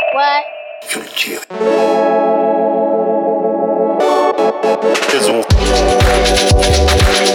what, what? Raison. Culture.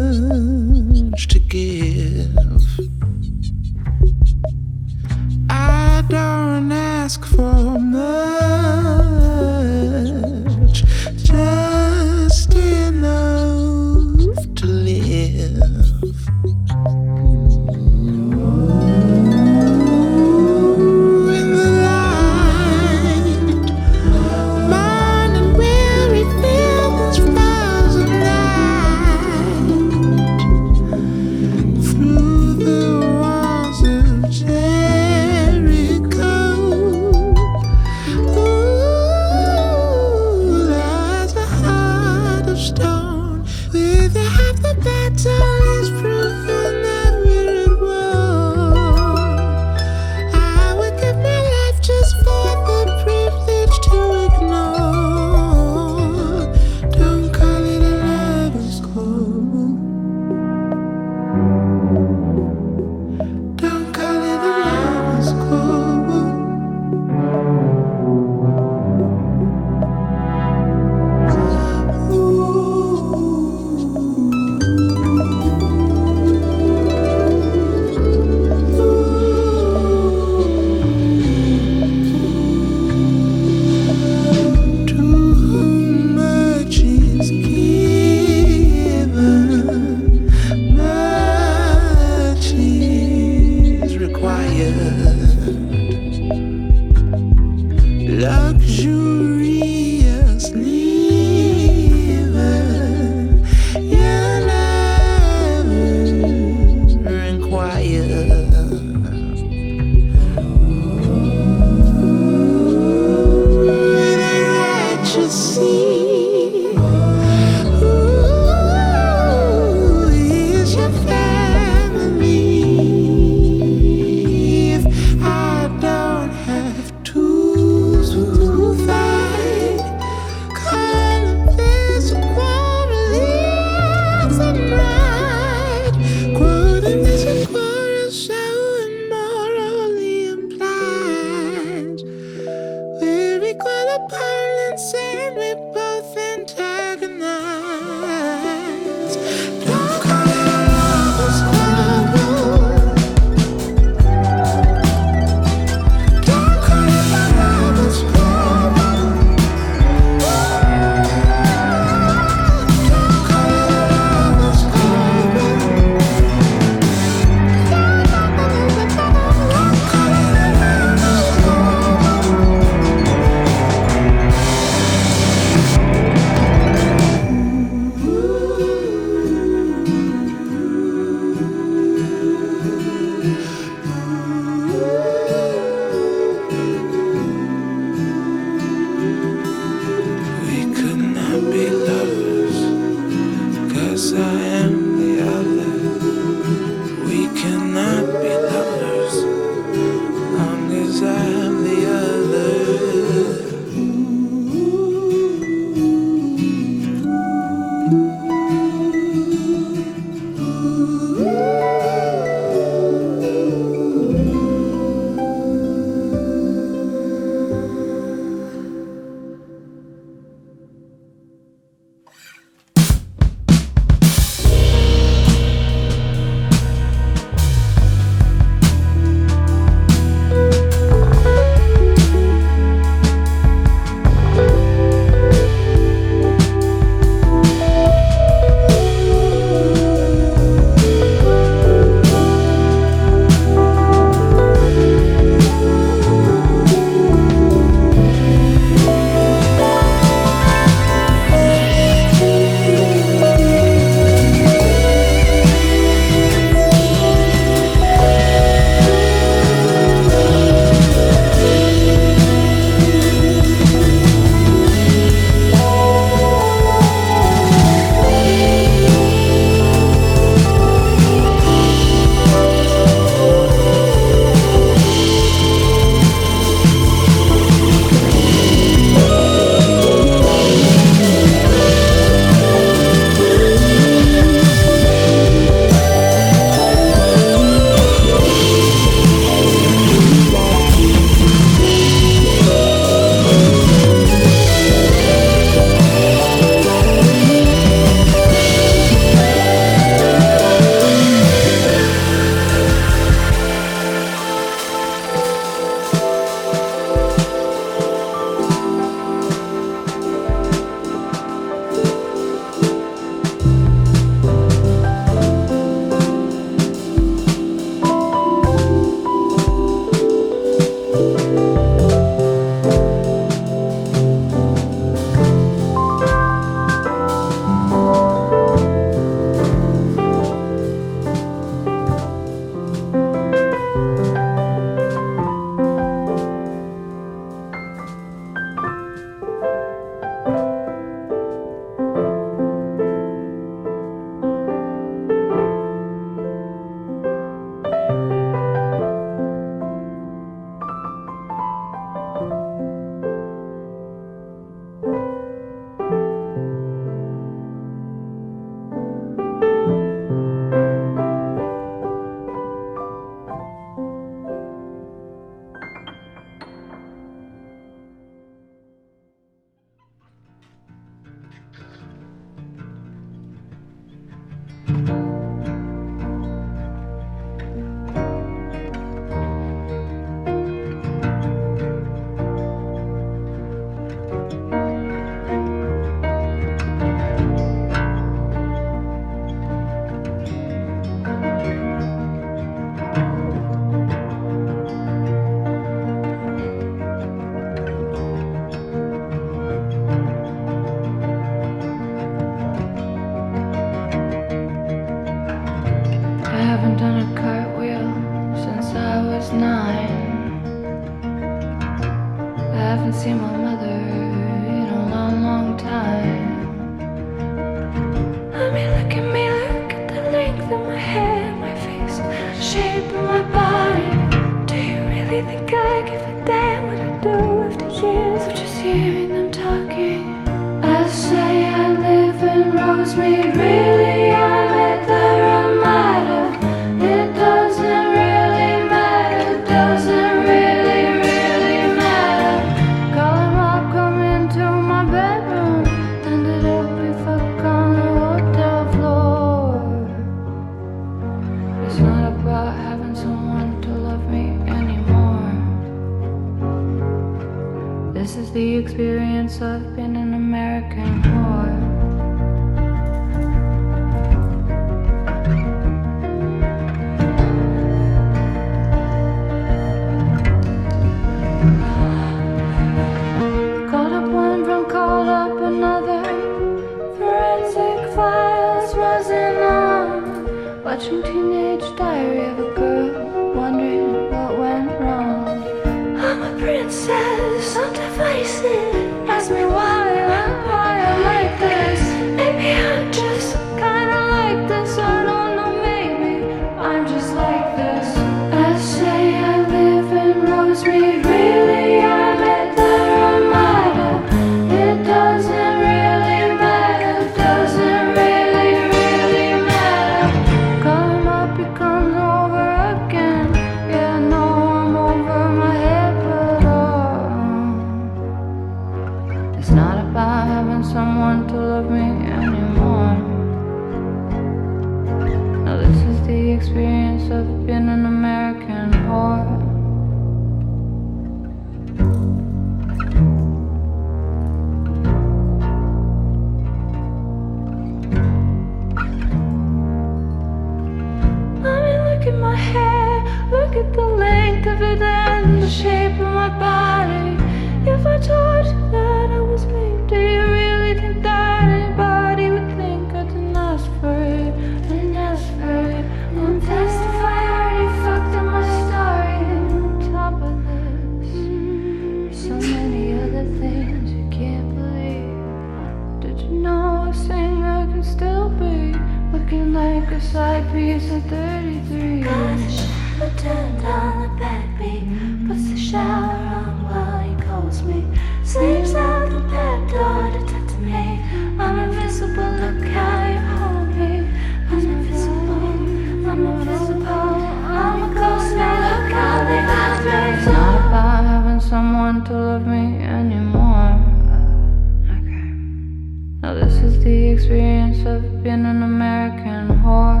the experience of being an American whore.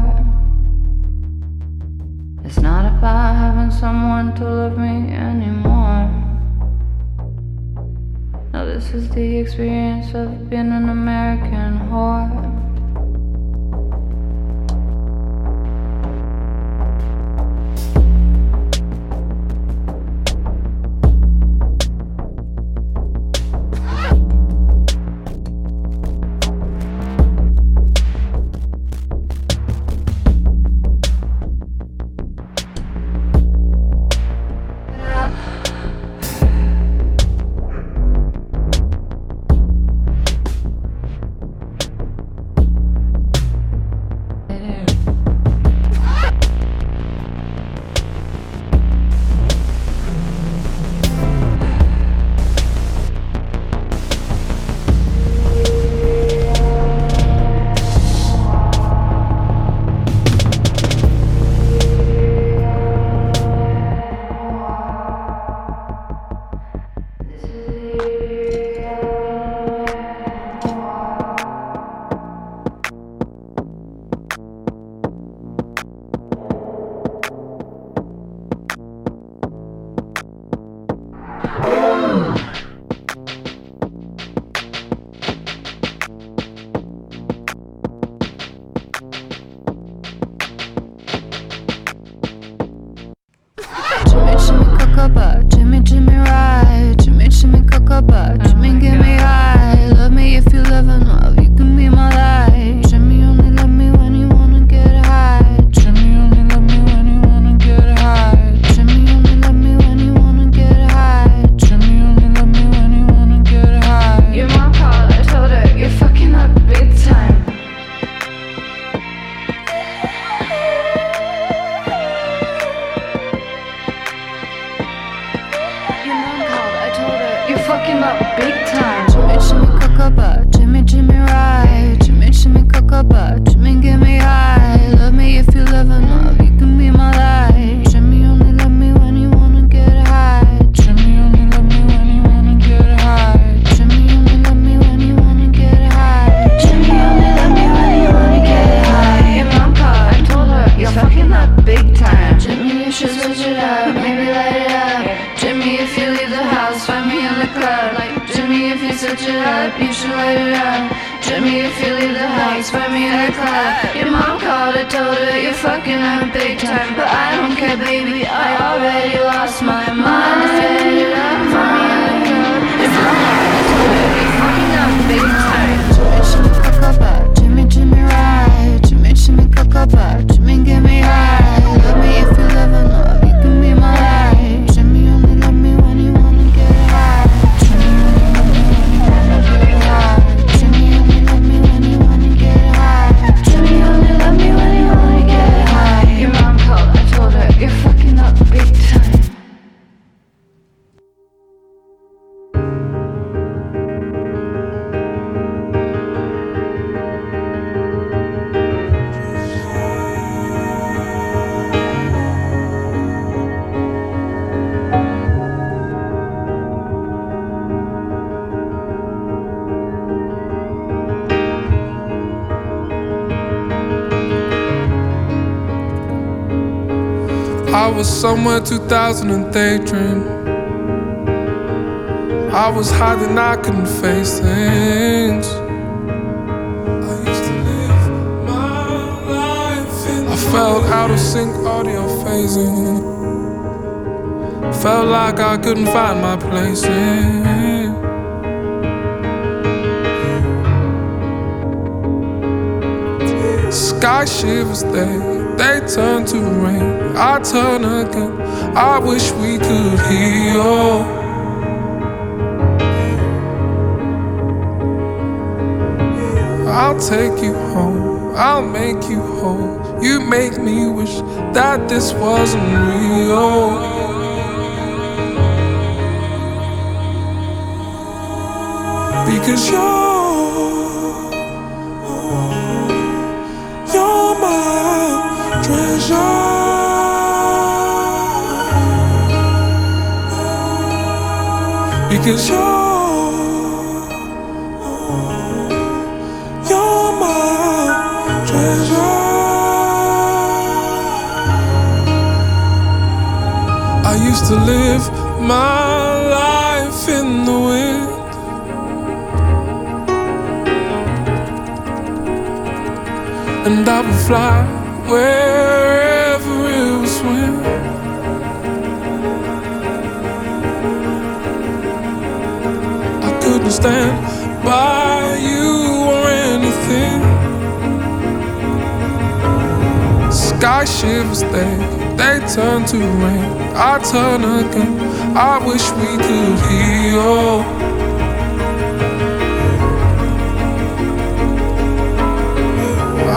It's not about having someone to love me anymore. No, this is the experience of being an American whore. Was somewhere 2000 daydream. I was hiding, I couldn't face things. I used to live my life in I felt out of sync, audio phasing. Felt like I couldn't find my place in. Sky shivers, they, they turn to rain. I turn again. I wish we could heal. I'll take you home. I'll make you whole. You make me wish that this wasn't real. Because you're you're my treasure. Because you're, you're my treasure. I used to live my life in the wind. and I would fly wherever stand by you or anything. Sky shivers, they they turn to rain. I turn again. I wish we could heal.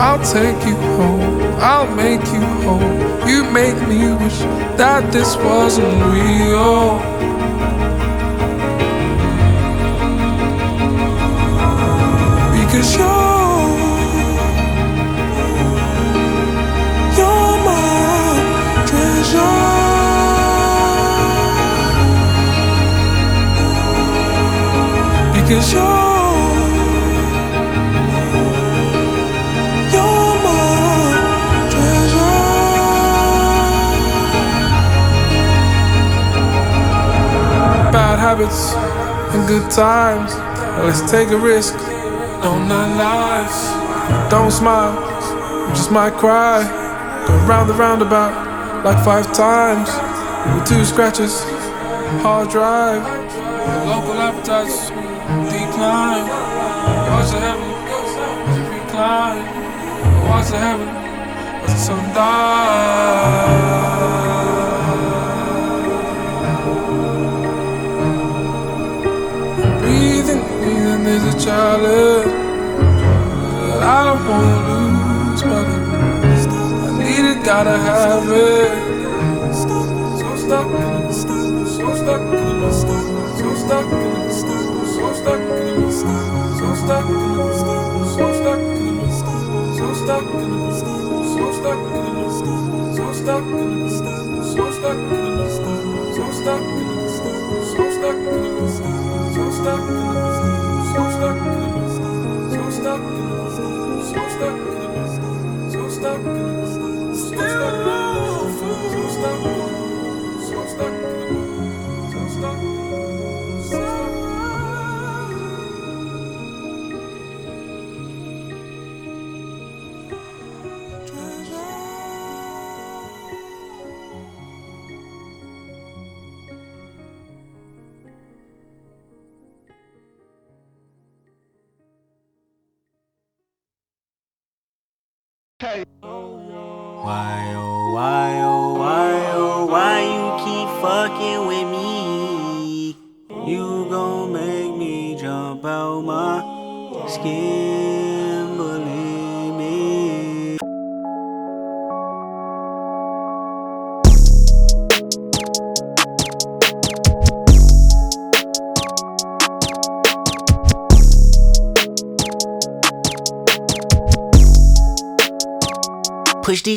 I'll take you home, I'll make you whole. You make me wish that this wasn't real. Because you're habits and good times. Let's take a risk. No, not life. Don't smile, you just might cry. Go round the roundabout like five times. With two scratches, hard drive. Local appetites decline. What's the heaven? Recline. What's the heaven? What's the sun breathing is a challenge that I don't wanna lose, but I need it, gotta have it. So stuck, so stuck, so stuck, so stuck. Stuck in the so stuck in the mist, so stuck in the mist, so stuck in the mist, so stuck in the mist, so stuck in the mist, so stuck in the mist, so stuck in the mist, so stuck in the mist, so stuck in the mist,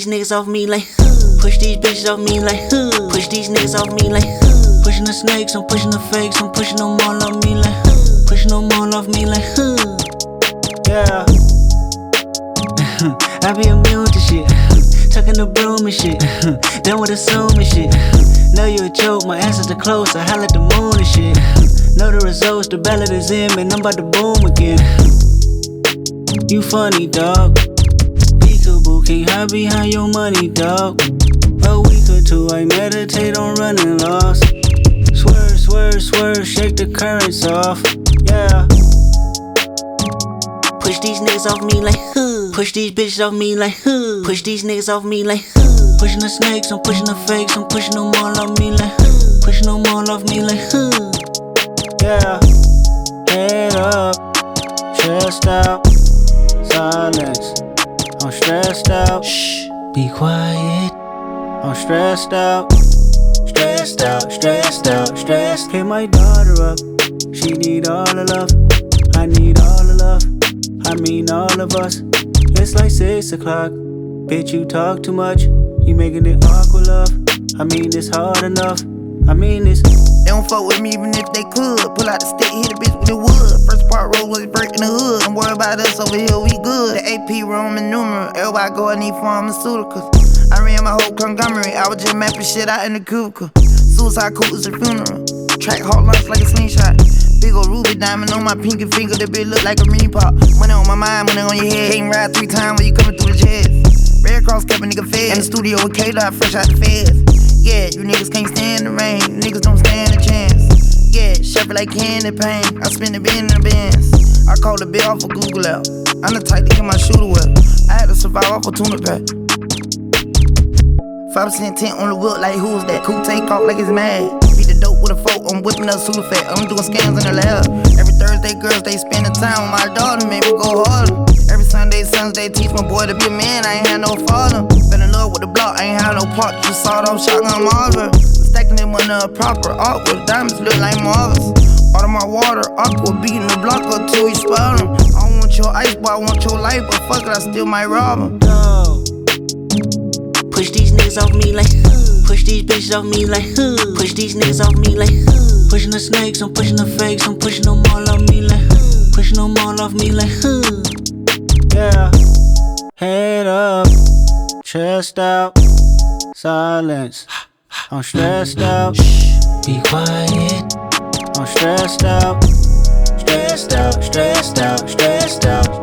these niggas off me like. Push these bitches off me like. Push these niggas off me like. Pushing the snakes, I'm pushing the fakes, I'm pushing them all off me like. Pushing them all off me like. Yeah. I be immune to shit. Tucking the broom and shit. Done with assuming shit. Know you a joke, my answers are close. I holla at the moon and shit. Know the results, the ballot is in, man. I'm about to boom again. You funny, dog. Peekaboo, can't hide behind your money, dog. A week or two, I meditate on running lost. Swerve, swerve, swerve, shake the currents off. Yeah. Push these niggas off me like huh. Push these bitches off me like huh. Push these niggas off me like huh. Pushing the snakes, I'm pushing the fakes, I'm pushing them all off me like huh. Pushing them all off me like huh. Yeah. Head up, chest out, silence. I'm stressed out. Shh, be quiet. I'm stressed out. Stressed out, stressed out, stressed. Hit my daughter up. She need all the love. I need all the love. I mean all of us. It's like six o'clock. Bitch, you talk too much. You making it awkward, love. I mean it's hard enough. I mean it's. They don't fuck with me even if they could. Pull out the stick, hit a bitch with the wood. First part roll was breaking the hood. Don't worry about us over here, we good. The AP Roman numeral. Everybody go, I need pharmaceuticals. I ran my whole conglomerate. I was just mapping shit out in the cubicle. Suicide cool is a funeral. Track hard lunch like a slingshot. Big ol' ruby diamond on my pinky finger. That bitch look like a mini pop. Money on my mind, money on your head. Can't ride three times when you coming through the jets. Red Cross kept a nigga fed. In the studio with K-Dot, fresh out the feds. Yeah, you niggas can't stand the rain. Niggas don't stand a chance. Yeah, shuffle like candy paint. I spend the bin in the bins. I call the bill off of Google out. I'm the type to get my shooter well. I had to survive off a tuna pack. 5% tent on the whip, like who's that? Cool take off like it's mad. Beat the dope with a fork, I'm whipping up Sudafed. I'm doing scams in the lab. Every Thursday, girls, they spend the time with my daughter, make me go harder. Every Sunday, they teach my boy to be a man, I ain't had no father. Been in love with the block, I ain't had no part, just sawed off shotgun Marvin. Stacking them on the proper art with diamonds look like marbles. Out of my water, aqua beating the block up till we spell them. I don't want your ice, boy, I want your life, but fuck it, I still might rob 'em. No. Push these niggas off me like huh. Push these bitches off me like huh. Push these niggas off me like huh. Pushing the snakes, I'm pushing the fakes, I'm pushing them all off me like huh. Pushing them all off me like. Yeah. Head up, chest out, silence. I'm stressed out. Shh, be quiet. I'm stressed out, stressed out, stressed out, stressed out.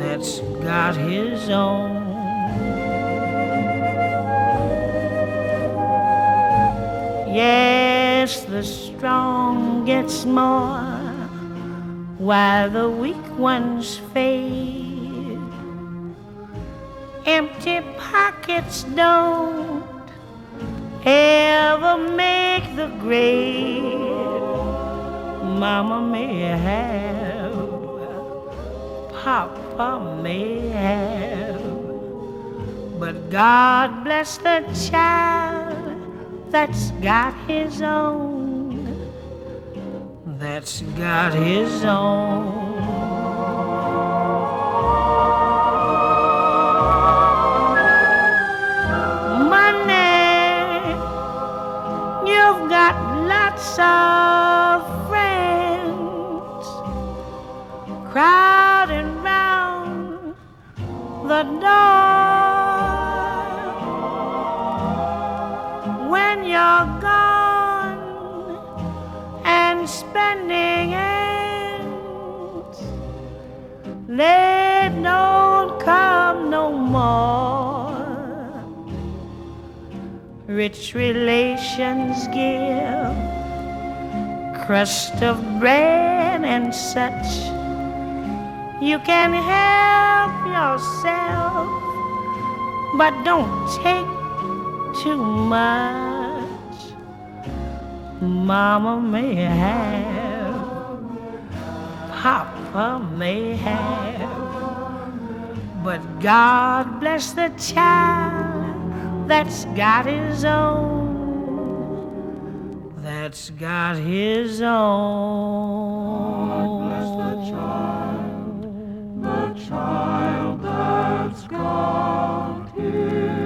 That's got his own. Yes, the strong gets more while the weak ones fade. Empty pockets don't ever make the grade. Mama may have, Papa may have, but God bless the child that's got his own. That's got his own. Money, you've got lots of friends round the door when you're gone and spending ends, they don't come no more. Rich relations give crust of bread and such. You can help yourself, but don't take too much. Mama may have, Papa may have, but God bless the child that's got his own. That's got his own. Child that's got his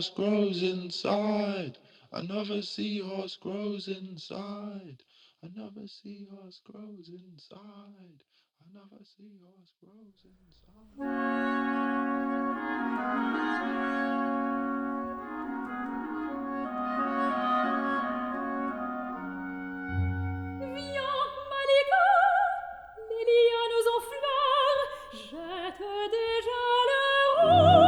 seahorse grows inside. Another seahorse grows inside. Another seahorse grows inside. Another seahorse grows inside. Oh!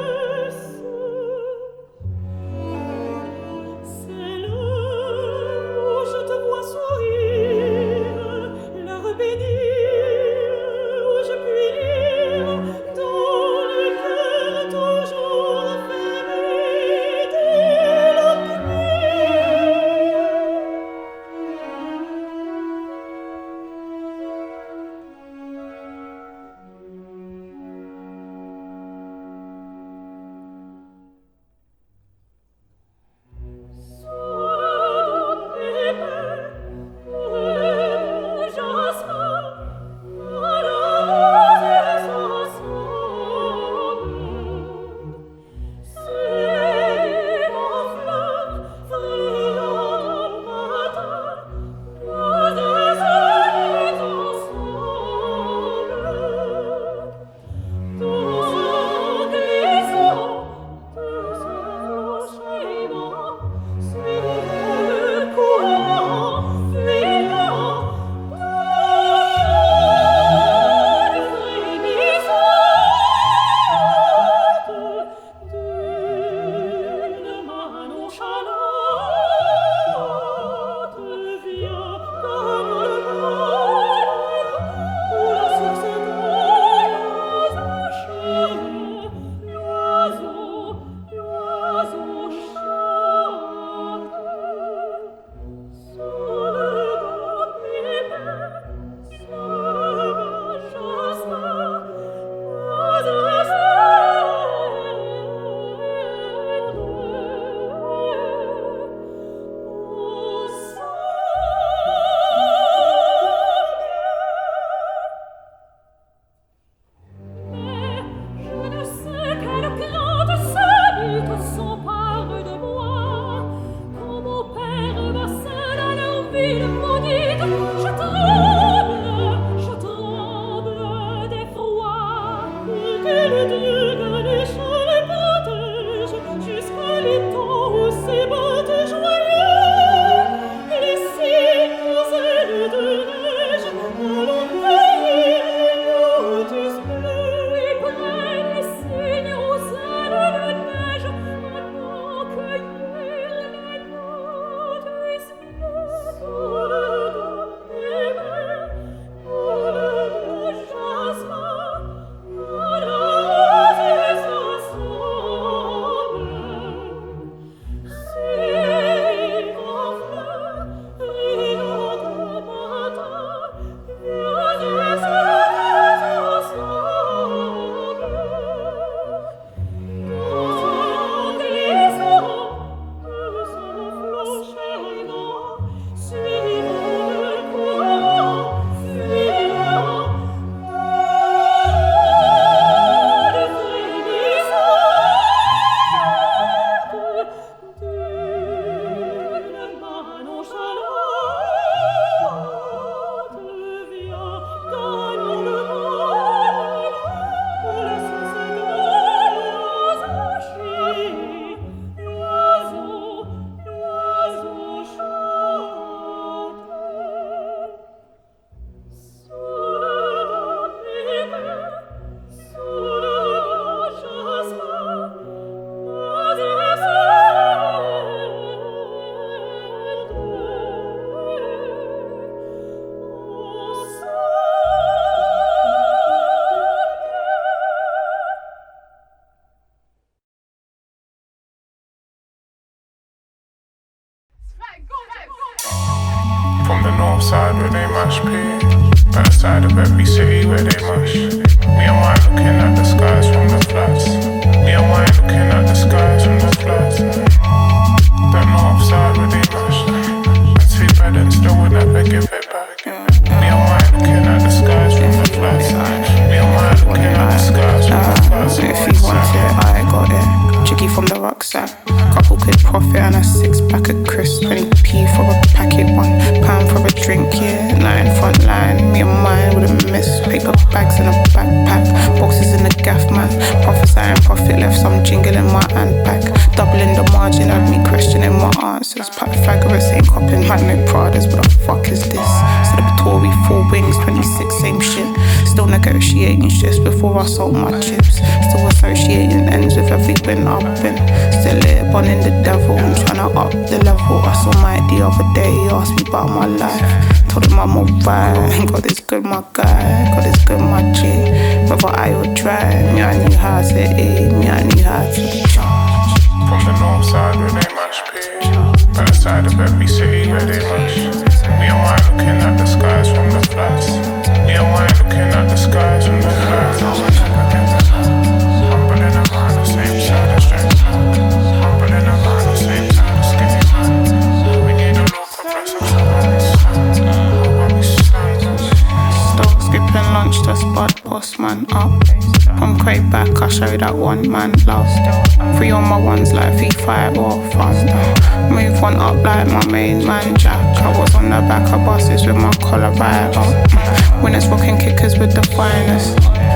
the with my collar right up. Winners rocking kickers with the finest.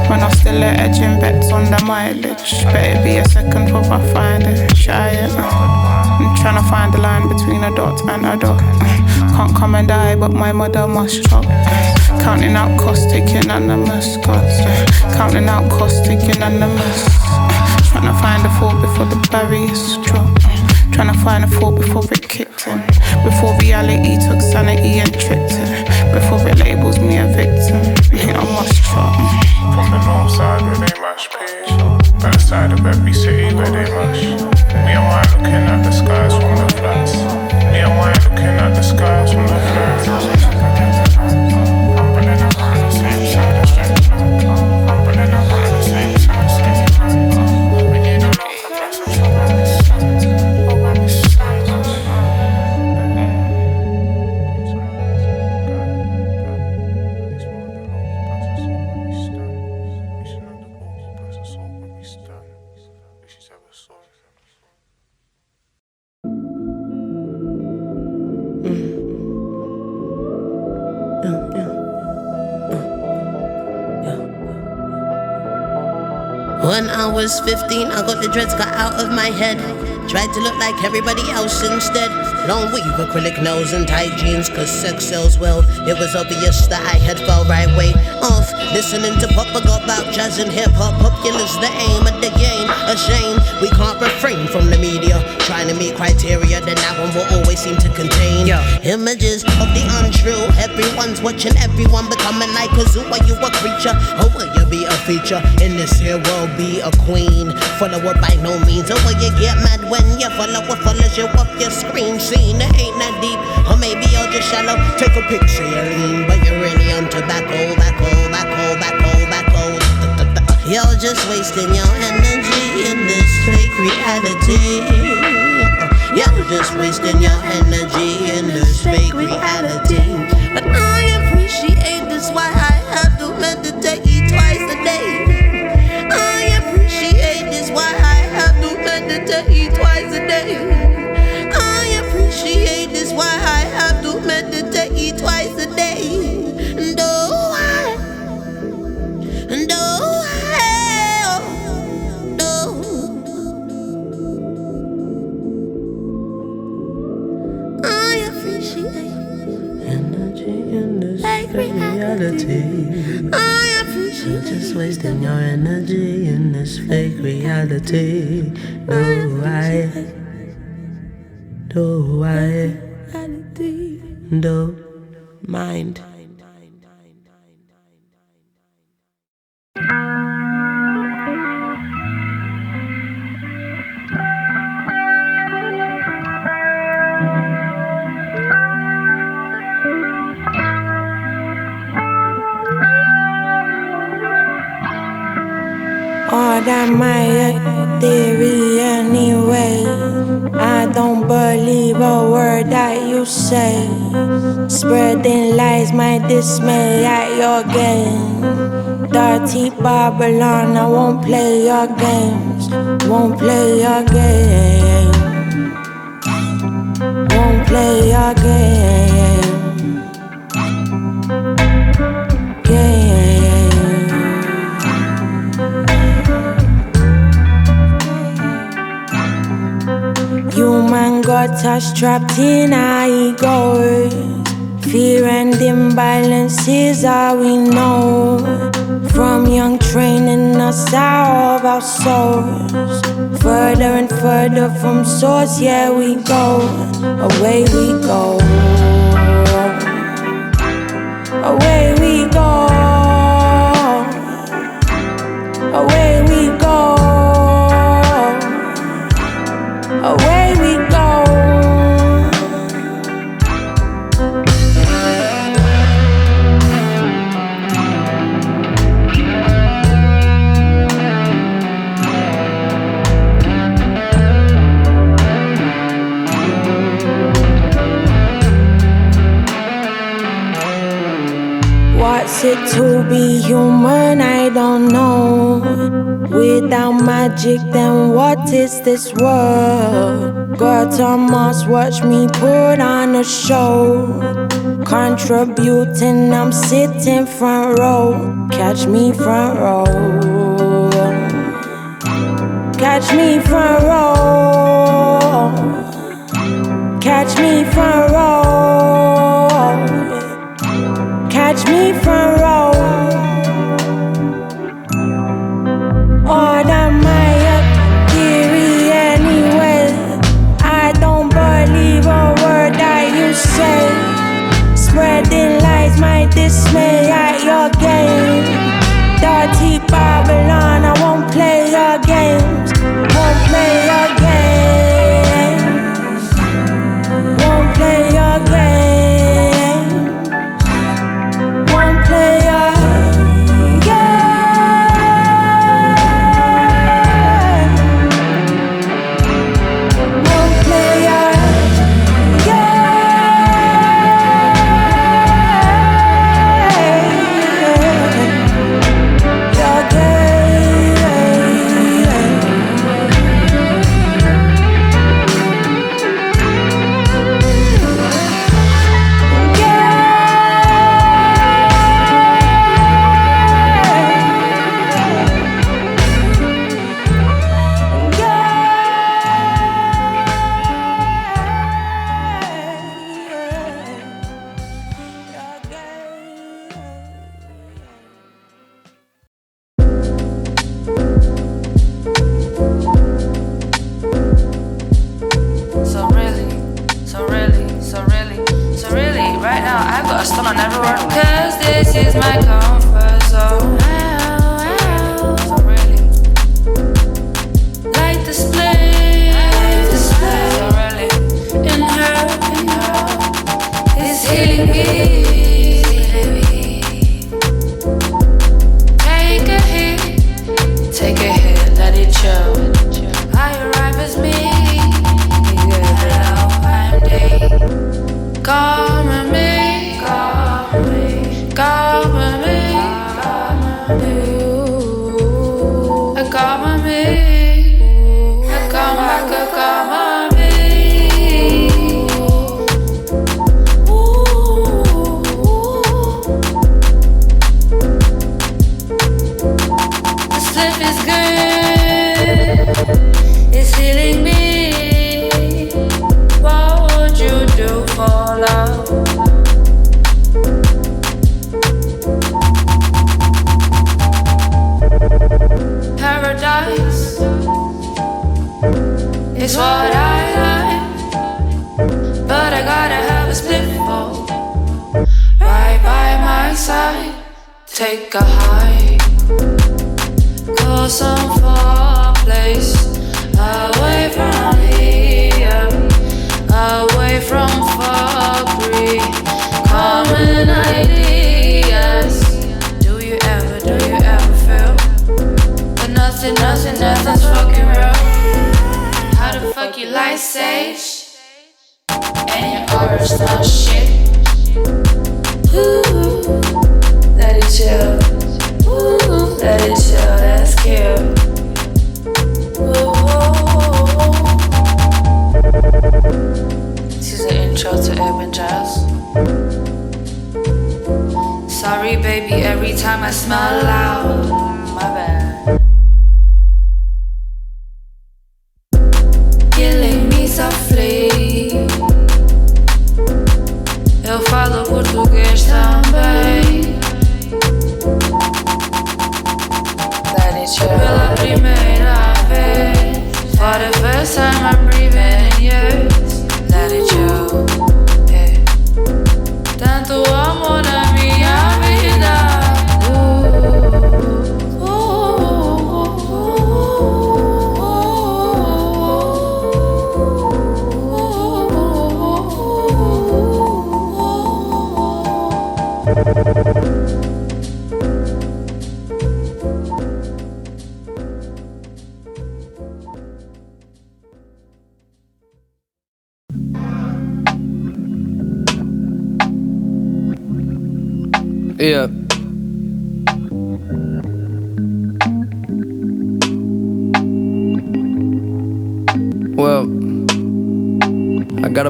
When I still let edging bets on the mileage. Better be a second before I find it. Shy it. I'm trying to find the line between a dot and a dot. Can't come and die, but my mother must chop. Counting out costs, taking anonymous gods. Counting out costs, taking anonymous. Trying to find a fault before the barriers drop. Trying to find a fault before it kicked in. Before reality took sanity and tricked it. Before it labels me a victim. I must chop. From the north side where they mash pee. Better side of every city where they mush. Me and mine looking at the skies from the flats. Me and mine looking at the skies from the flats. Was 15, I got the dreads cut out of my head. Tried to look like everybody else instead. Long weave, acrylic nose, and tight jeans, cause sex sells well. It was obvious that I had fell right way off. Listening to pop, I got about jazz and hip hop. Popular's the aim of the game. A shame we can't refrain from the media. Trying to meet criteria, then that one will always seem to contain images of the untrue. Everyone's watching everyone becoming like a zoo. Are you a creature? Or will you be a feature in this here world? Be a queen. Follower by no means. Or will you get mad when your follower follows you off your screen? Scene it ain't that deep. Or maybe you're just shallow. Take a picture, you're lean, but you're really on tobacco, tobacco, tobacco, tobacco. You're just wasting your energy in this fake reality. You're just wasting your energy in this fake reality. But I wasting your energy in this fake reality. No, I, no, I, don't mind. Dismay at your game. Dirty Babylon, I won't play your games. Won't play your game. Won't play your game. Human got us trapped in our egos. Fear and imbalance is all we know. From young training us out of our souls. Further and further from source, yeah, we go. Away we go. Away we go. Away to be human? I don't know. Without magic, then what is this world? God Thomas, watch me put on a show. Contributing, I'm sitting front row. Catch me front row. Catch me front row. Catch me front row. Catch me front row. What I like, but I gotta have a split bowl right by my side. Take a hike, go some far place away from here away from Fabry. Common ideas. Do you ever, do you ever feel that nothing else stage. And your aura's not shit. Ooh, let it chill. Ooh, let it chill, that's cute. Intro to urban jazz. Sorry, baby, every time I smell loud.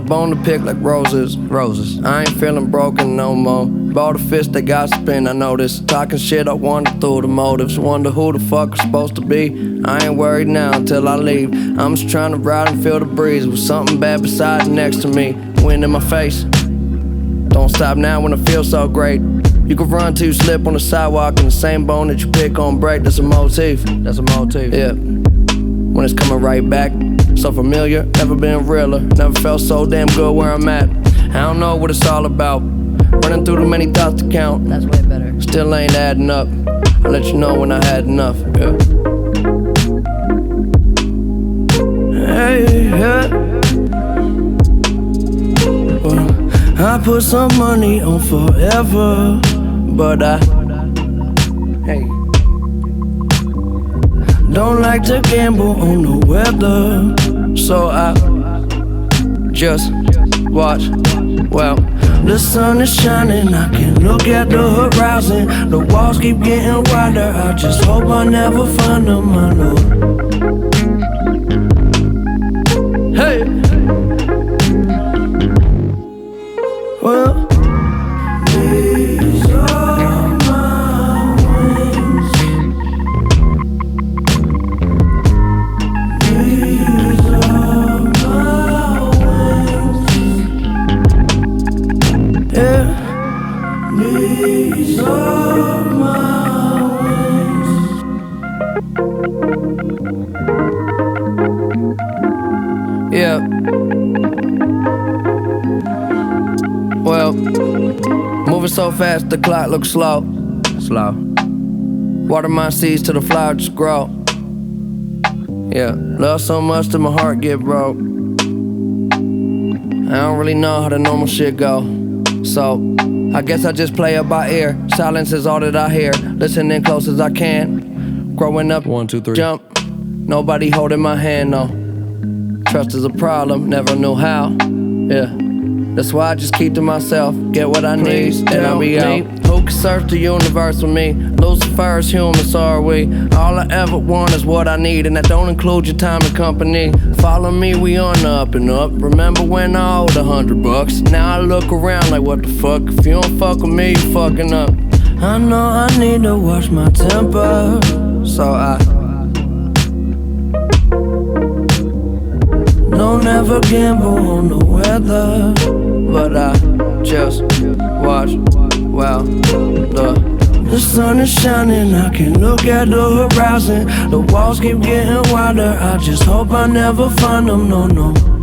Bone to pick like roses. Roses. I ain't feeling broken no more. Bought a fist that got spin, I noticed. Talking shit, I wonder through the motives. Wonder who the fuck I'm supposed to be. I ain't worried now until I leave. I'm just trying to ride and feel the breeze with something bad beside next to me. Wind in my face. Don't stop now when I feel so great. You can run till you slip on the sidewalk and the same bone that you pick on break. That's a motif. That's a motif. Yeah. When it's coming right back. So familiar, never been realer. Never felt so damn good where I'm at. I don't know what it's all about. Running through too many thoughts to count. That's way better. Still ain't adding up. I'll let you know when I had enough. Yeah. Hey, yeah. Well, I put some money on forever, but I hey don't like to gamble on the weather, so I just watch. Well, the sun is shining, I can look at the horizon. The walls keep getting wider. I just hope I never find them, I know. Hey. So fast, the clock looks slow. Slow. Water my seeds till the flowers just grow. Yeah, love so much that my heart get broke. I don't really know how the normal shit go. So, I guess I just play it by ear. Silence is all that I hear. Listening close as I can. Growing up, one, two, three. Jump. Nobody holding my hand, no. Trust is a problem, never knew how. Yeah. That's why I just keep to myself, get what I need, and I'll be out. Who can search the universe with me? Lucifer is human, so are we. All I ever want is what I need, and that don't include your time and company. Follow me, we on the up and up. Remember when I owed a hundred bucks? Now I look around like, what the fuck? If you don't fuck with me, you fucking up. I know I need to watch my temper, so I. Don't ever gamble on the weather, but I just watch. Wow, the the sun is shining. I can look at the horizon. The walls keep getting wider. I just hope I never find them. No, no.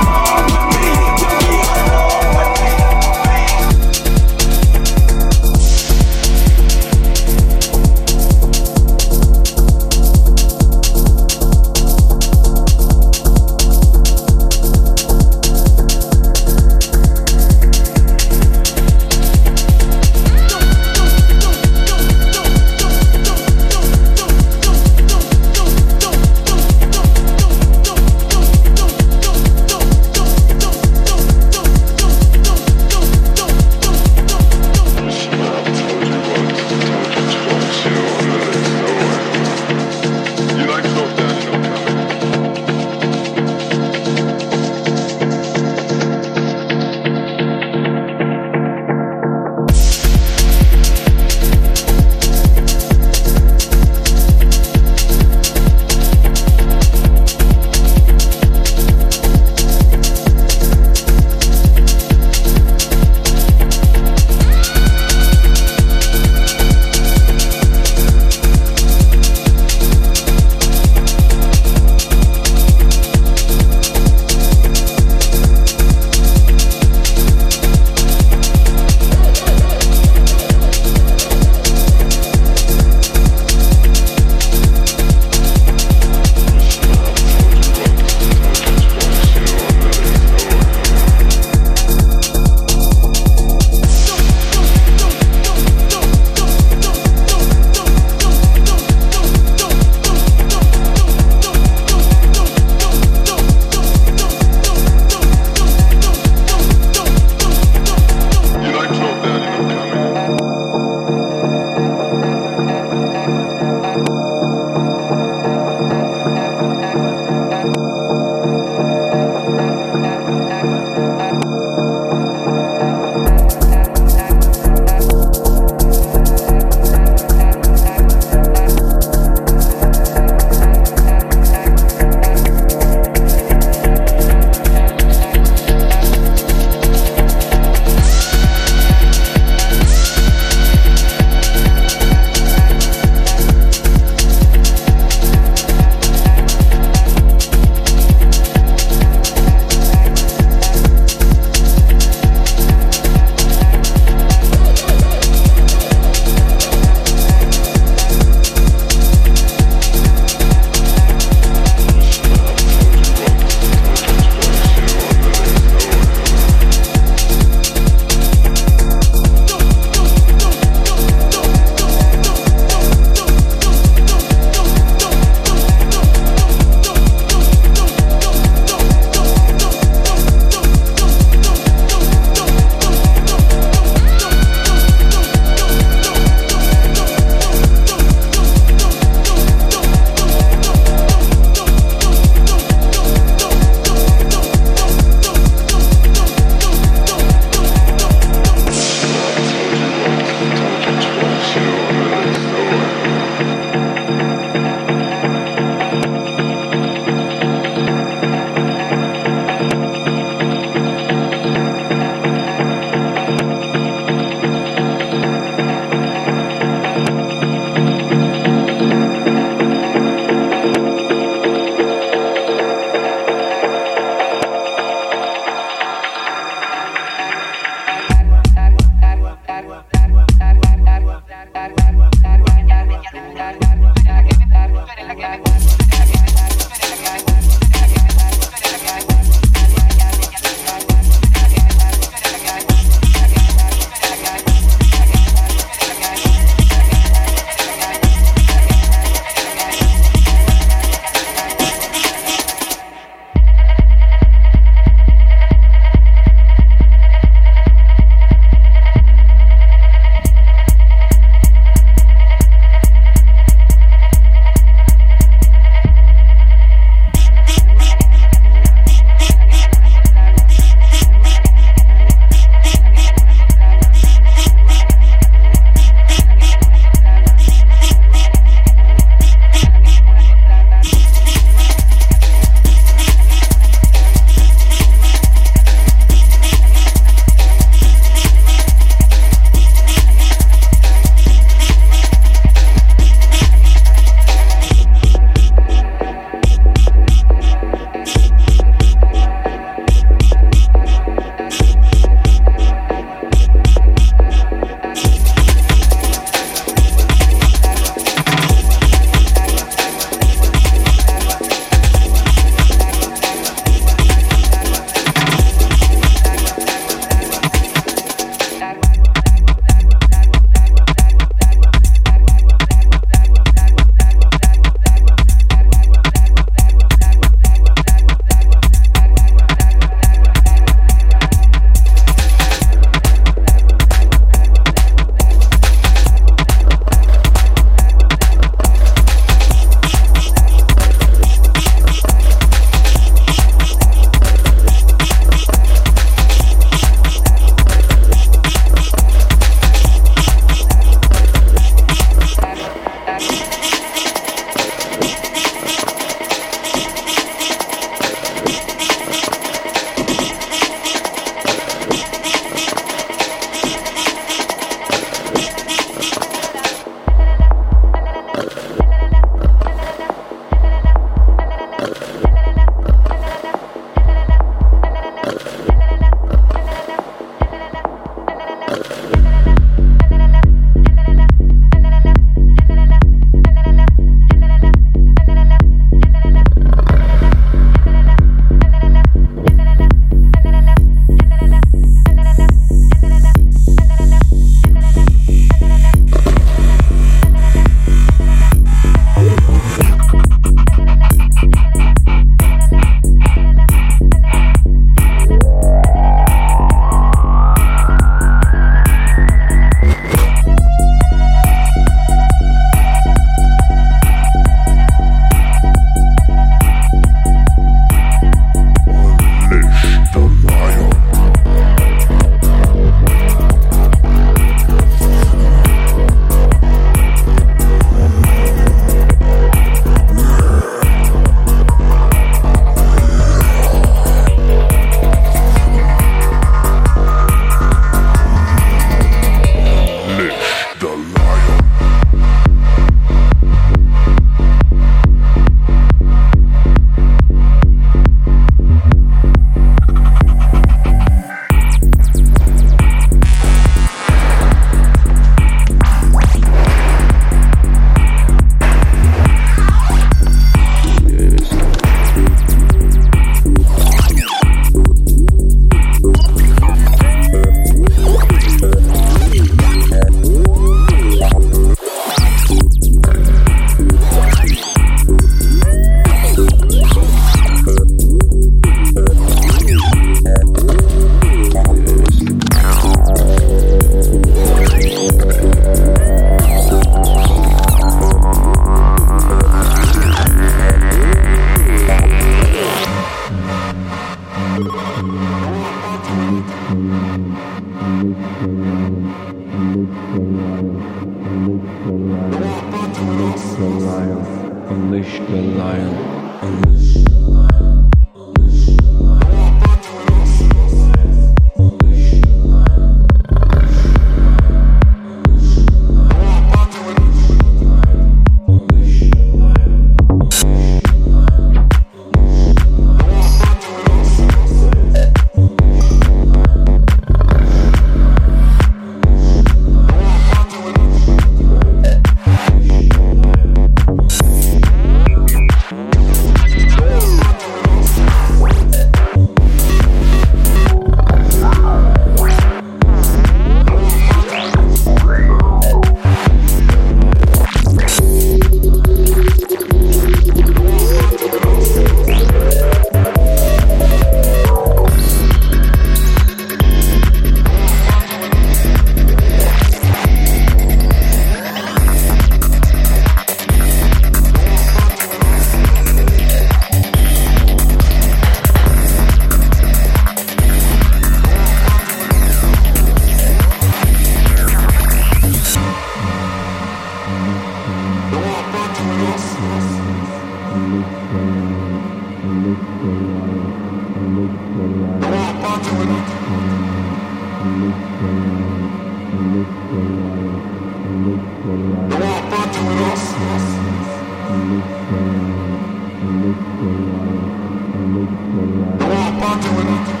Right,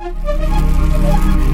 Música